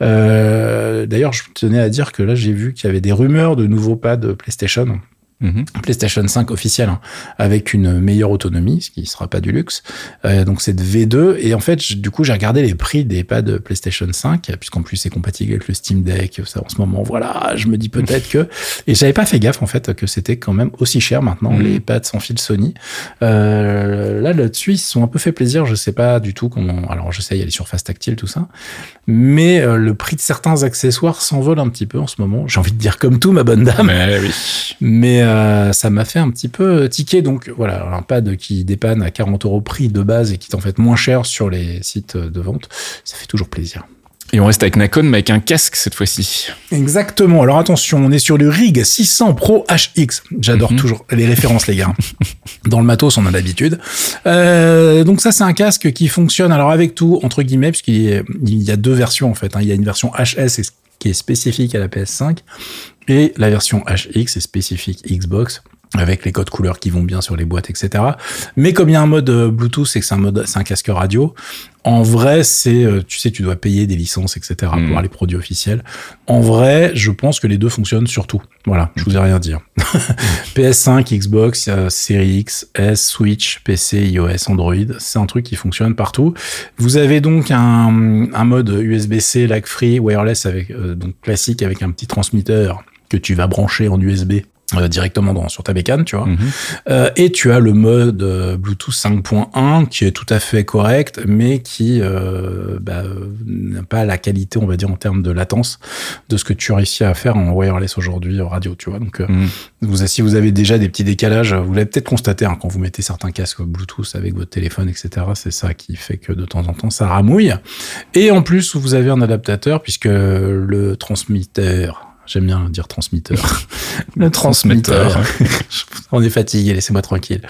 D'ailleurs, je tenais à dire que là, j'ai vu qu'il y avait des rumeurs de nouveaux pads PlayStation. Mhm. PlayStation 5 officiel hein, avec une meilleure autonomie, ce qui sera pas du luxe. Euh, donc c'est de V2 et en fait du coup j'ai regardé les prix des pads PlayStation 5 puisqu'en plus c'est compatible avec le Steam Deck. Ça en ce moment voilà, je me dis peut-être que et j'avais pas fait gaffe en fait que c'était quand même aussi cher maintenant Mhm. les pads sans fil Sony. Euh, là là-dessus ils se sont un peu fait plaisir. Je sais pas du tout comment. Alors je sais il y a les surfaces tactiles tout ça, mais euh, le prix de certains accessoires s'envole un petit peu en ce moment. J'ai envie de dire comme tout ma bonne dame. Mais oui. Mais euh, ça m'a fait un petit peu tiquer. Donc voilà, un pad qui dépanne à 40 euros prix de base et qui est en fait moins cher sur les sites de vente, ça fait toujours plaisir. Et on reste avec Nacon, mais avec un casque cette fois-ci. Exactement. Alors attention, on est sur le Rig 600 Pro HX. J'adore Mhm. toujours les références, les gars. Dans le matos, on a l'habitude. Euh, donc ça, c'est un casque qui fonctionne alors avec tout entre guillemets, puisqu'il y a- il y a deux versions en fait. hein. Il y a une version HS qui est spécifique à la PS5 et la version HX est spécifique Xbox avec les codes couleurs qui vont bien sur les boîtes, etc. Mais comme il y a un mode euh, Bluetooth, c'est que c'est un mode, c'est un casque radio. En vrai, c'est, euh, tu sais, tu dois payer des licences, etc. Mhm. pour avoir les produits officiels. En vrai, je pense que les deux fonctionnent surtout. Voilà, je vous ai rien dire. PS5, Xbox, euh, Series X, S, Switch, PC, iOS, Android, c'est un truc qui fonctionne partout. Vous avez donc un, un mode USB-C, lag free, wireless avec euh, donc classique avec un petit transmetteur que tu vas brancher en USB. euh, directement dans, sur ta bécane, tu vois. Mhm. Euh, et tu as le mode euh, Bluetooth 5.1 qui est tout à fait correct, mais qui euh, bah, n'a pas la qualité, on va dire, en termes de latence de ce que tu réussis à faire en wireless aujourd'hui en radio, tu vois. Donc, euh, Mhm. vous, si vous avez déjà des petits décalages, vous l'avez peut-être constaté hein, quand vous mettez certains casques Bluetooth avec votre téléphone, etc. C'est ça qui fait que de temps en temps, ça ramouille. Et en plus, vous avez un adaptateur puisque le transmetteur, j'aime bien dire transmetteur, le transmetteur, on est fatigué, laissez-moi tranquille.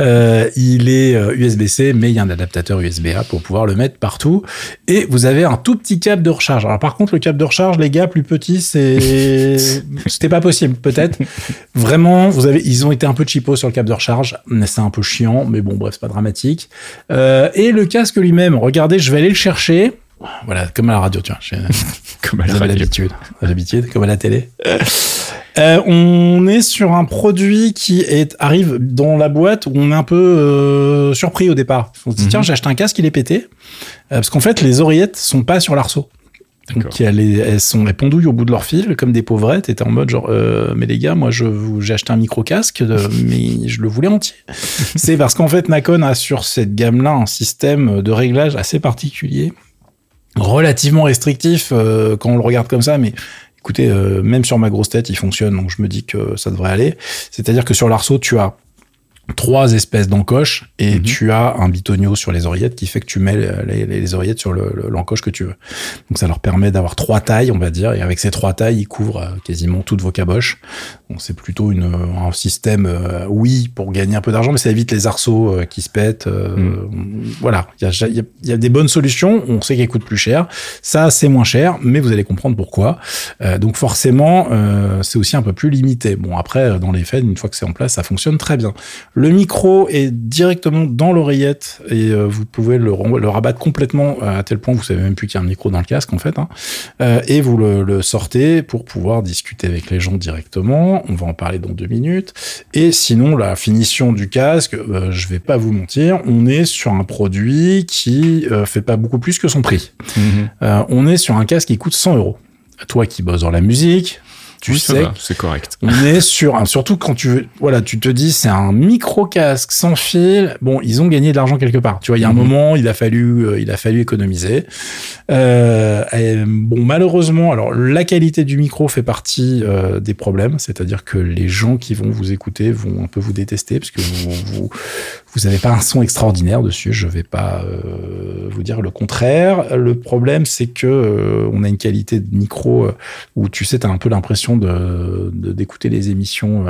Euh, il est euh, USB-C, mais il y a un adaptateur USB-A pour pouvoir le mettre partout. Et vous avez un tout petit câble de recharge. Alors par contre, le câble de recharge, les gars, plus petit, c'est c'était pas possible, peut-être. Vraiment, vous avez, ils ont été un peu cheapos sur le câble de recharge. C'est un peu chiant, mais bon, bref, c'est pas dramatique. Euh, et le casque lui-même, regardez, je vais aller le chercher. Voilà, comme à la radio, tu vois. Comme à la radio. l'habitude. L'habitude, comme à la télé. Euh, on est sur un produit qui est, arrive dans la boîte où on est un peu euh, surpris au départ. On se dit, Mhm. tiens, j'ai acheté un casque, il est pété. Euh, parce qu'en fait, les oreillettes sont pas sur l'arceau. D'accord. Donc, il y a les- elles sont les pendouilles au bout de leur fil, comme des pauvrettes. Et t'es en mode genre, euh, mais les gars, moi, je j'ai acheté un micro casque, mais je le voulais entier. C'est parce qu'en fait, Nakon a sur cette gamme-là un système de réglage assez particulier, relativement restrictif euh, quand on le regarde comme ça, mais écoutez, euh, même sur ma grosse tête, il fonctionne, donc je me dis que ça devrait aller. C'est-à-dire que sur l'arceau, tu as trois espèces d'encoches et Mhm. tu as un bitonio sur les oreillettes qui fait que tu mets les, les- les oreillettes sur le- le- l'encoche que tu veux. Donc ça leur permet d'avoir trois tailles, on va dire, et avec ces trois tailles, ils couvrent euh, quasiment toutes vos caboches. Donc c'est plutôt une, un système, euh, oui, pour gagner un peu d'argent, mais ça évite les arceaux euh, qui se pètent. euh, Voilà, il y a, y a- y a des bonnes solutions. On sait qu'elles coûtent plus cher. Ça, c'est moins cher, mais vous allez comprendre pourquoi. Euh, donc forcément, euh, c'est aussi un peu plus limité. Bon, après, dans les faits, une fois que c'est en place, ça fonctionne très bien. Le micro est directement dans l'oreillette et euh, vous pouvez le, rabattre complètement euh, à tel point que vous savez même plus qu'il y a un micro dans le casque en fait. hein. Euh, et vous le, le sortez pour pouvoir discuter avec les gens directement. On va en parler dans deux minutes. Et sinon, la finition du casque, euh, je vais pas vous mentir, on est sur un produit qui euh, fait pas beaucoup plus que son prix. Mhm. Euh, on est sur un casque qui coûte 100 euros. Toi qui bosses dans la musique, Tu Oui, sais c'est correct. on est sur un, surtout quand tu veux, voilà, tu te dis c'est un micro casque sans fil. Bon, ils ont gagné de l'argent quelque part. Tu vois, il y a un Mhm. moment, il a fallu, euh, il a fallu économiser. Euh, et bon, malheureusement, alors la qualité du micro fait partie euh, des problèmes, c'est-à-dire que les gens qui vont vous écouter vont un peu vous détester parce que vous vous, vous avez pas un son extraordinaire dessus. Je vais pas euh, vous dire le contraire. Le problème, c'est que euh, on a une qualité de micro euh, où tu sais, t'as un peu l'impression de de- d'écouter les émissions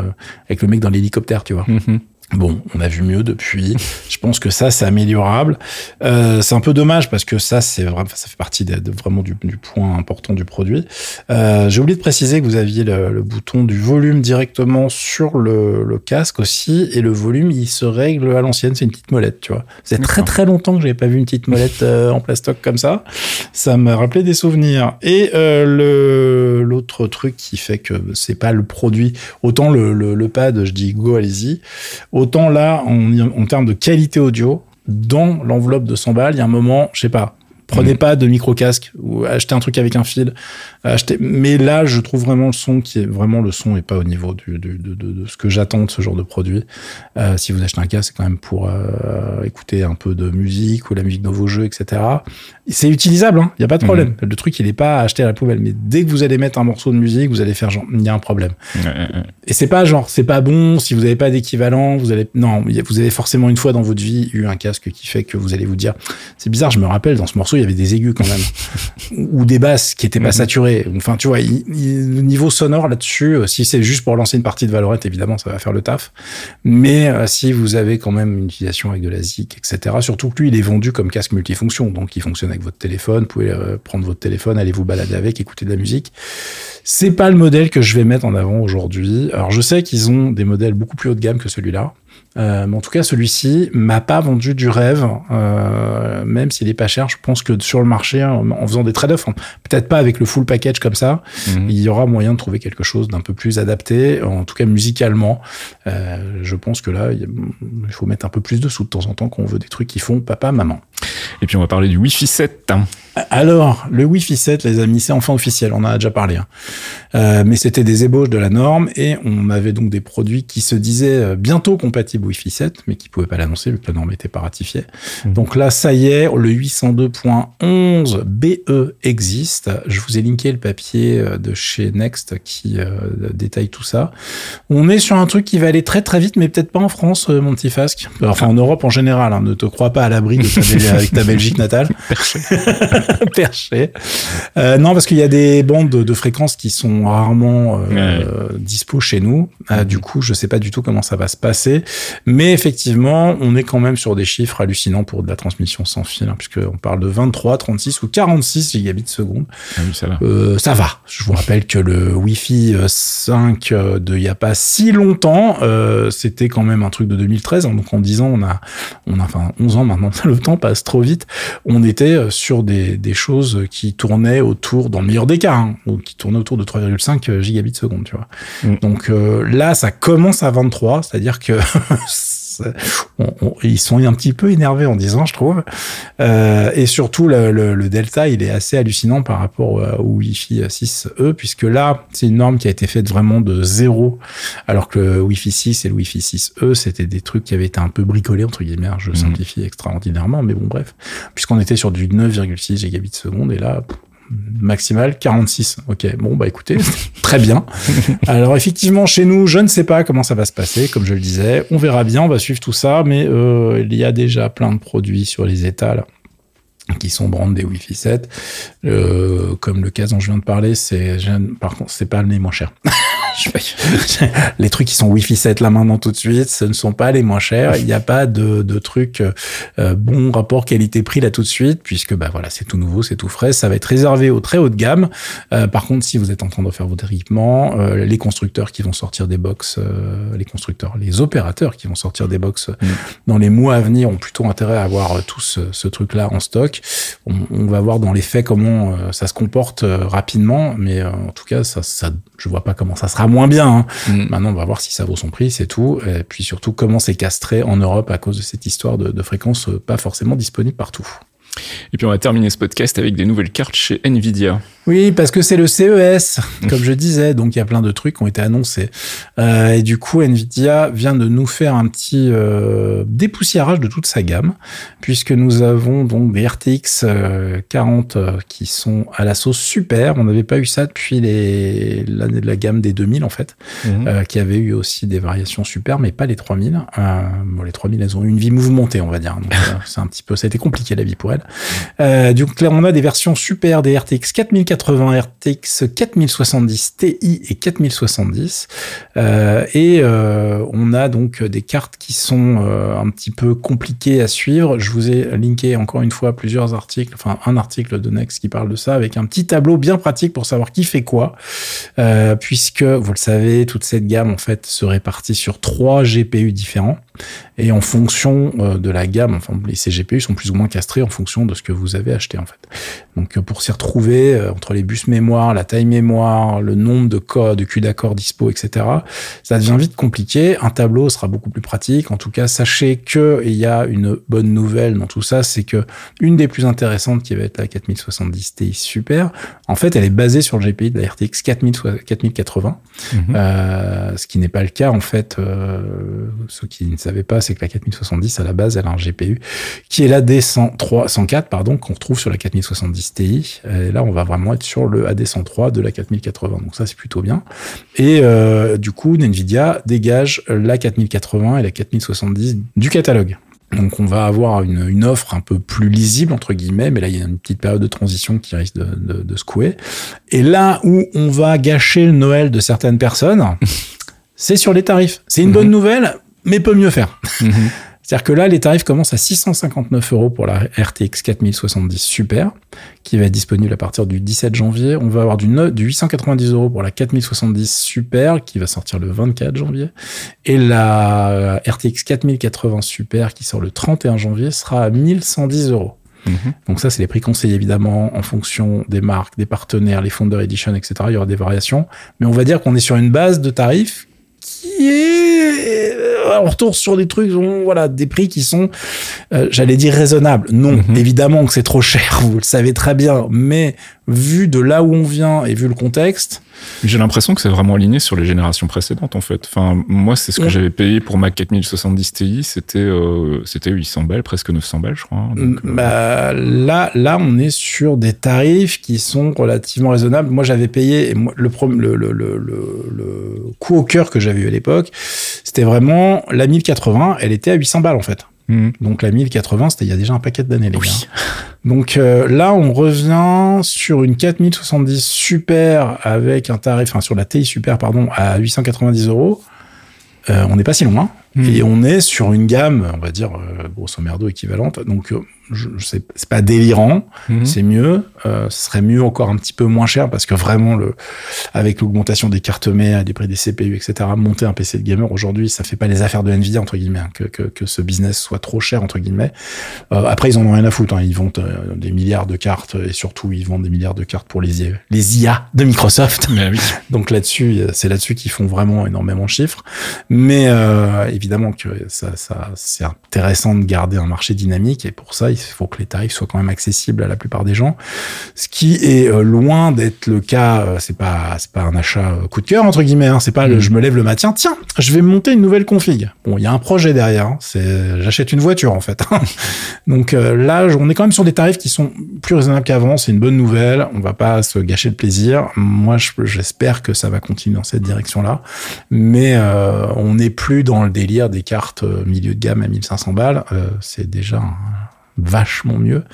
avec le mec dans l'hélicoptère, tu vois. Mhm. Bon, on a vu mieux depuis. Je pense que ça, c'est améliorable. Euh, c'est un peu dommage parce que ça, c'est vraiment, ça fait partie de, de- vraiment du, du point important du produit. Euh, J'ai oublié de préciser que vous aviez le, le bouton du volume directement sur le, le casque aussi, et le volume, il se règle à l'ancienne. C'est une petite molette, tu vois. C'est très très longtemps que j'avais pas vu une petite molette euh, en plastoc comme ça. Ça m'a rappelé des souvenirs. Et le l'autre truc qui fait que c'est pas le produit. Autant le, le, le pad, je dis go, allez-y. Autant là, en, en termes de qualité audio, dans l'enveloppe de 100 balles, il y a un moment, je sais pas, prenez Mhm. pas de micro-casque ou achetez un truc avec un fil. Achetez... Mais là, je trouve vraiment le son qui est vraiment le son est pas au niveau du, du- de, de- de ce que j'attends de ce genre de produit. Euh, si vous achetez un casque, c'est quand même pour euh, écouter un peu de musique ou la musique dans vos jeux, etc. C'est utilisable, il hein, n'y a pas de problème. Le truc, il est pas à acheter à la poubelle. Mais dès que vous allez mettre un morceau de musique, vous allez faire genre, il y a un problème. Ouais. Et c'est pas genre, c'est pas bon, si vous n'avez pas d'équivalent, vous allez, non, vous avez forcément une fois dans votre vie eu un casque qui fait que vous allez vous dire, c'est bizarre, je me rappelle, dans ce morceau, il y avait des aigus quand même. ou des basses qui étaient pas Mhm. saturées. Enfin, tu vois, il- il- le niveau sonore là-dessus, euh, si c'est juste pour lancer une partie de Valorant, évidemment, ça va faire le taf. Mais euh, si vous avez quand même une utilisation avec de la ZIC, etc., surtout que lui, il est vendu comme casque multifonction, donc il fonctionne avec votre téléphone, vous pouvez euh, prendre votre téléphone, aller vous balader avec, écouter de la musique. C'est pas le modèle que je vais mettre en avant aujourd'hui. Alors je sais qu'ils ont des modèles beaucoup plus haut de gamme que celui-là. Euh, mais en tout cas, celui-ci m'a pas vendu du rêve, euh, même s'il est pas cher. Je pense que sur le marché, en, en faisant des trade-offs, hein, peut-être pas avec le full package comme ça, Mhm. il y aura moyen de trouver quelque chose d'un peu plus adapté, en tout cas musicalement. Euh, je pense que là, il faut mettre un peu plus de sous de temps en temps quand on veut des trucs qui font papa, maman. Et puis on va parler du Wi-Fi 7. hein. Alors, le Wi-Fi 7, les amis, c'est enfin officiel, on en a déjà parlé. hein. Euh, mais c'était des ébauches de la norme et on avait donc des produits qui se disaient euh, bientôt compatibles Wi-Fi 7, mais qui pouvaient pas l'annoncer vu que la norme n'était pas ratifiée. Mhm. Donc là, ça y est, le 802.11 BE existe. Je vous ai linké le papier euh, de chez Next qui euh, détaille tout ça. On est sur un truc qui va aller très très vite, mais peut-être pas en France, mon petit Fasque. Enfin, en Europe en général. hein. Ne te crois pas à l'abri de ta avec ta Belgique natale. Perché. Euh, non, parce qu'il y a des bandes de, fréquences qui sont rarement euh, dispo chez nous. Euh, Du coup, je sais pas du tout comment ça va se passer. Mais effectivement, on est quand même sur des chiffres hallucinants pour de la transmission sans fil, hein, puisqu'on parle de 23, 36 ou 46 gigabits seconde. Ah oui, ça va. Euh, ça va. Je vous rappelle que le Wi-Fi euh, 5 euh, de il y a pas si longtemps, c'était quand même un truc de 2013. hein. donc en 10 ans, on a, on a enfin 11 ans maintenant. Le temps passe trop vite. On était euh, sur des, des choses qui tournaient autour, dans le meilleur des cas, hein, ou qui tournaient autour de 3,5 gigabits seconde. Tu vois. Mm. Donc euh, là, ça commence à 23, c'est-à-dire que on- on- ils sont un petit peu énervés en disant, je trouve. Euh, et surtout, le, le- le delta, il est assez hallucinant par rapport au, au Wi-Fi 6E, puisque là, c'est une norme qui a été faite vraiment de zéro, alors que le Wi-Fi 6 et le Wi-Fi 6E, c'était des trucs qui avaient été un peu bricolés, entre guillemets. Je Mhm. simplifie extraordinairement, mais bon, bref. Puisqu'on était sur du 9,6 gigabits seconde, et là, pff, maximal 46. Ok, bon, bah écoutez, très bien. Alors effectivement, chez nous, je ne sais pas comment ça va se passer, comme je le disais. On verra bien, on va suivre tout ça, mais euh, il y a déjà plein de produits sur les étals qui sont brandés Wi-Fi 7. Euh, comme le cas dont je viens de parler, c'est par contre c'est pas les moins chers. Je- les trucs qui sont Wi-Fi 7 là maintenant tout de suite, ce ne sont pas les moins chers. Il n'y a pas de, de trucs euh, bon rapport qualité-prix là tout de suite, puisque bah voilà c'est tout nouveau, c'est tout frais. Ça va être réservé au très haut de gamme. Euh, par contre, si vous êtes en train de faire votre équipement, euh, les constructeurs qui vont sortir des box, euh, les constructeurs, les opérateurs qui vont sortir des box Mm. dans les mois à venir ont plutôt intérêt à avoir euh, tout ce, ce truc-là en stock. On, on va voir dans les faits comment euh, ça se comporte euh, rapidement, mais euh, en tout cas, ça, ça, je vois pas comment ça sera moins bien. hein. Mm. Maintenant, on va voir si ça vaut son prix, c'est tout. Et puis surtout, comment c'est castré en Europe à cause de cette histoire de, de fréquences euh, pas forcément disponibles partout. Et puis on va terminer ce podcast avec des nouvelles cartes chez Nvidia. Oui, parce que c'est le CES, comme je disais. Donc, il y a plein de trucs qui ont été annoncés. Euh, et du coup, Nvidia vient de nous faire un petit euh, dépoussiérage de toute sa gamme, puisque nous avons donc des RTX 40 euh, qui sont à la sauce super. On n'avait pas eu ça depuis les l'année de la gamme des 2000, en fait, Mhm. euh, qui avait eu aussi des variations super, mais pas les 3000. Euh, bon, les 3000, elles ont eu une vie mouvementée, on va dire. Donc, euh, c'est un petit peu, ça a été compliqué la vie pour elles. Euh, donc là, on a des versions super des RTX 4080, RTX 4070 Ti et 4070. Euh, et euh, on a donc des cartes qui sont euh, un petit peu compliquées à suivre. Je vous ai linké encore une fois plusieurs articles, enfin un article de Next qui parle de ça, avec un petit tableau bien pratique pour savoir qui fait quoi. Euh, puisque, vous le savez, toute cette gamme, en fait, se répartit sur trois GPU différents. Et en fonction euh, de la gamme, enfin, les ces GPU sont plus ou moins castrés en fonction de ce que vous avez acheté, en fait. Donc, euh, pour s'y retrouver, euh, entre les bus mémoire, la taille mémoire, le nombre de codes, de Q d'accord dispo, etc., ça devient vite compliqué. Un tableau sera beaucoup plus pratique. En tout cas, sachez que il y a une bonne nouvelle dans tout ça, c'est que une des plus intéressantes qui va être la 4070 Ti Super, en fait, elle est basée sur le GPU de la RTX 4000 4080. Mhm. Euh, ce qui n'est pas le cas en fait. Euh, ceux qui ne savaient pas, c'est que la 4070 à la base, elle a un GPU qui est la D103, 104 pardon, qu'on retrouve sur la 4070 Ti. Et là, on va vraiment être sur le AD103 de la 4080. Donc ça, c'est plutôt bien. Et euh, du coup, Nvidia dégage la 4080 et la 4070 du catalogue. Donc on va avoir une, une offre un peu plus lisible entre guillemets, mais là il y a une petite période de transition qui risque de, de, de secouer. Et là où on va gâcher le Noël de certaines personnes, c'est sur les tarifs. C'est une bonne nouvelle, mais peut mieux faire. Mhm. C'est-à-dire que là, les tarifs commencent à 659 euros pour la RTX 4070 Super, qui va être disponible à partir du 17 janvier. On va avoir du, no- du 890 euros pour la 4070 Super, qui va sortir le 24 janvier. Et la RTX 4080 Super, qui sort le 31 janvier, sera à 1110 euros. Mhm. Donc ça, c'est les prix conseillés évidemment en fonction des marques, des partenaires, les Founder Edition, etc. Il y aura des variations, mais on va dire qu'on est sur une base de tarifs qui est euh, on retourne sur des trucs, on- voilà, des prix qui sont, euh, j'allais dire raisonnables. Non, Mhm. évidemment que c'est trop cher, vous le savez très bien, mais vu de là où on vient et vu le contexte, J'ai l'impression que c'est vraiment aligné sur les générations précédentes en fait. Enfin, moi, c'est ce que Ouais. j'avais payé pour ma 4070 Ti, c'était euh, c'était 800 balles, presque 900 balles, je crois. Donc, euh, Bah, là, là, on est sur des tarifs qui sont relativement raisonnables. Moi, j'avais payé et moi, le, le, le, coup au cœur que j'avais eu l'époque, c'était vraiment la 1080. Elle était à 800 balles en fait. mhm. Donc la 1080, c'était il y a déjà un paquet d'années, les Oui. gars. Donc euh, là, on revient sur une 4070 super avec un tarif, enfin sur la TI super, pardon, à 890 euros. Euh, on n'est pas si loin. Mhm. Et on est sur une gamme, on va dire, euh, grosso merdo équivalente. Donc, euh, je, je sais, c'est pas délirant, Mhm. c'est mieux. Euh, ce serait mieux encore un petit peu moins cher parce que vraiment, le, avec l'augmentation des cartes mères, des prix des CPU, etc., monter un PC de gamer aujourd'hui, ça fait pas les affaires de Nvidia, entre guillemets, hein, que, que, que ce business soit trop cher, entre guillemets. Euh, après, ils en ont rien à foutre. Hein. Ils vendent euh, des milliards de cartes et surtout, ils vendent des milliards de cartes pour les, IA les IA de Microsoft. Oui. Donc là-dessus, c'est là-dessus qu'ils font vraiment énormément de chiffres. Mais évidemment que ça, ça, c'est intéressant de garder un marché dynamique et pour ça, il faut que les tarifs soient quand même accessibles à la plupart des gens. Ce qui est euh, loin d'être le cas. euh, C'est pas, c'est pas un achat euh, coup de cœur entre guillemets. Hein, c'est pas le, Mhm. je me lève le matin, tiens, je vais monter une nouvelle config. Bon, il y a un projet derrière. hein, c'est, j'achète une voiture en fait. Donc euh, là, on est quand même sur des tarifs qui sont plus raisonnables qu'avant. C'est une bonne nouvelle. On va pas se gâcher le plaisir. Moi, je- j'espère que ça va continuer dans cette direction-là. Mais euh, on n'est plus dans le délire des cartes euh, milieu de gamme à 1500 balles. Euh, c'est déjà vachement mieux.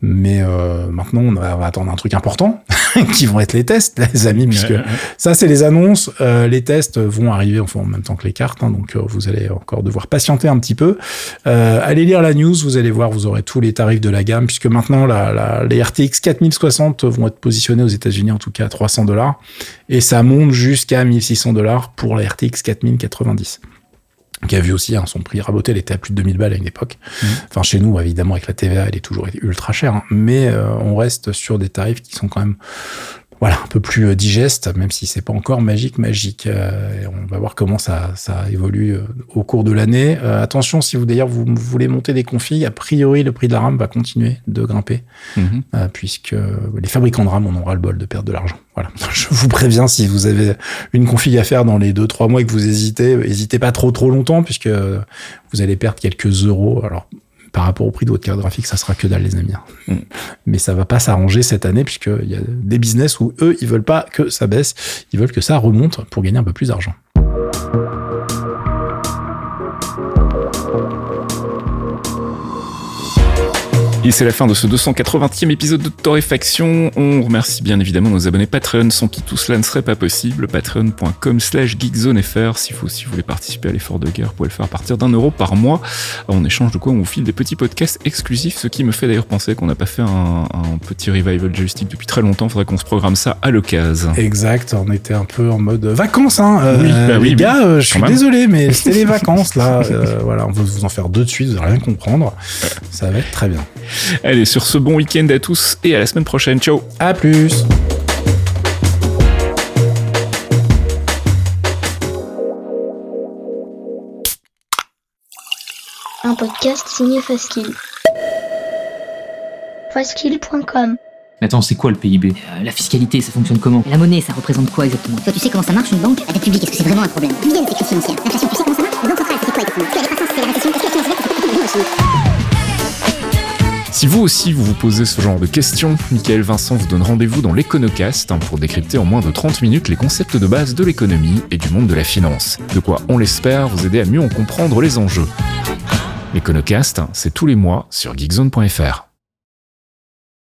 Mais euh, maintenant, on va, attendre un truc important, qui vont être les tests, les amis, puisque ça, c'est les annonces. Euh, les tests vont arriver enfin, en même temps que les cartes, hein, donc euh, vous allez encore devoir patienter un petit peu. Allez lire la news, vous allez voir, vous aurez tous les tarifs de la gamme, puisque maintenant la, la- les RTX 4060 vont être positionnés aux États-Unis en tout cas à 300 dollars, et ça monte jusqu'à 1600 dollars pour la RTX 4090 qui a vu aussi hein, son prix raboté, elle était à plus de 2000 balles à une époque. Enfin, chez nous, évidemment, avec la TVA, elle est toujours ultra chère, hein. mais euh, on reste sur des tarifs qui sont quand même voilà, un peu plus euh, digeste, même si c'est pas encore magique, magique. Euh, on va voir comment ça, ça évolue euh, au cours de l'année. Euh, attention, si vous d'ailleurs vous voulez monter des configs, a priori le prix de la RAM va continuer de grimper, Mhm. euh, puisque les fabricants de RAM en aura le bol de perdre de l'argent. Voilà, je vous préviens si vous avez une config à faire dans les deux trois mois et que vous hésitez, hésitez pas trop trop longtemps, puisque vous allez perdre quelques euros. Alors par rapport au prix de votre carte graphique, ça sera que dalle, les amis. hein. Mm. Mais ça va pas s'arranger cette année, puisqu'il y a des business où eux, ils veulent pas que ça baisse, ils veulent que ça remonte pour gagner un peu plus d'argent. Et c'est la fin de ce 280e épisode de Torréfaction. On remercie bien évidemment nos abonnés Patreon, sans qui tout cela ne serait pas possible. Patreon.com slash geekzonefr. Si vous, si vous voulez participer à l'effort de guerre, vous pouvez le faire à partir d'un euro par mois. En échange de quoi on vous file des petits podcasts exclusifs, ce qui me fait d'ailleurs penser qu'on n'a pas fait un, un petit revival joystick depuis très longtemps. Faudrait qu'on se programme ça à l'occasion. Exact, on était un peu en mode vacances, hein. euh, Oui, bah oui, les gars, euh, je suis désolé, mais c'était les vacances là. Euh, voilà, on va vous en faire deux de suite, vous allez rien comprendre. Ça va être très bien. Allez, sur ce bon week-end à tous et à la semaine prochaine. Ciao. À plus. Un podcast signé Faskill. Faskill.com Mais attends, c'est quoi le PIB Euh, la fiscalité, ça fonctionne comment? La monnaie, ça représente quoi exactement? Toi, tu sais comment ça marche une banque? La dette publique, est-ce que c'est vraiment un problème? Combien c'est crise financière. L'inflation, tu sais comment ça marche? Les banques centrales, ça fait quoi exactement? Tu as la croissance, c'est la récession? Est-ce que la finance verte, de chimique Si vous aussi vous vous posez ce genre de questions, Michael Vincent vous donne rendez-vous dans l'Econocast hein, pour décrypter en moins de 30 minutes les concepts de base de l'économie et du monde de la finance. De quoi, on l'espère, vous aider à mieux en comprendre les enjeux. L'Econocast, c'est tous les mois sur geekzone.fr.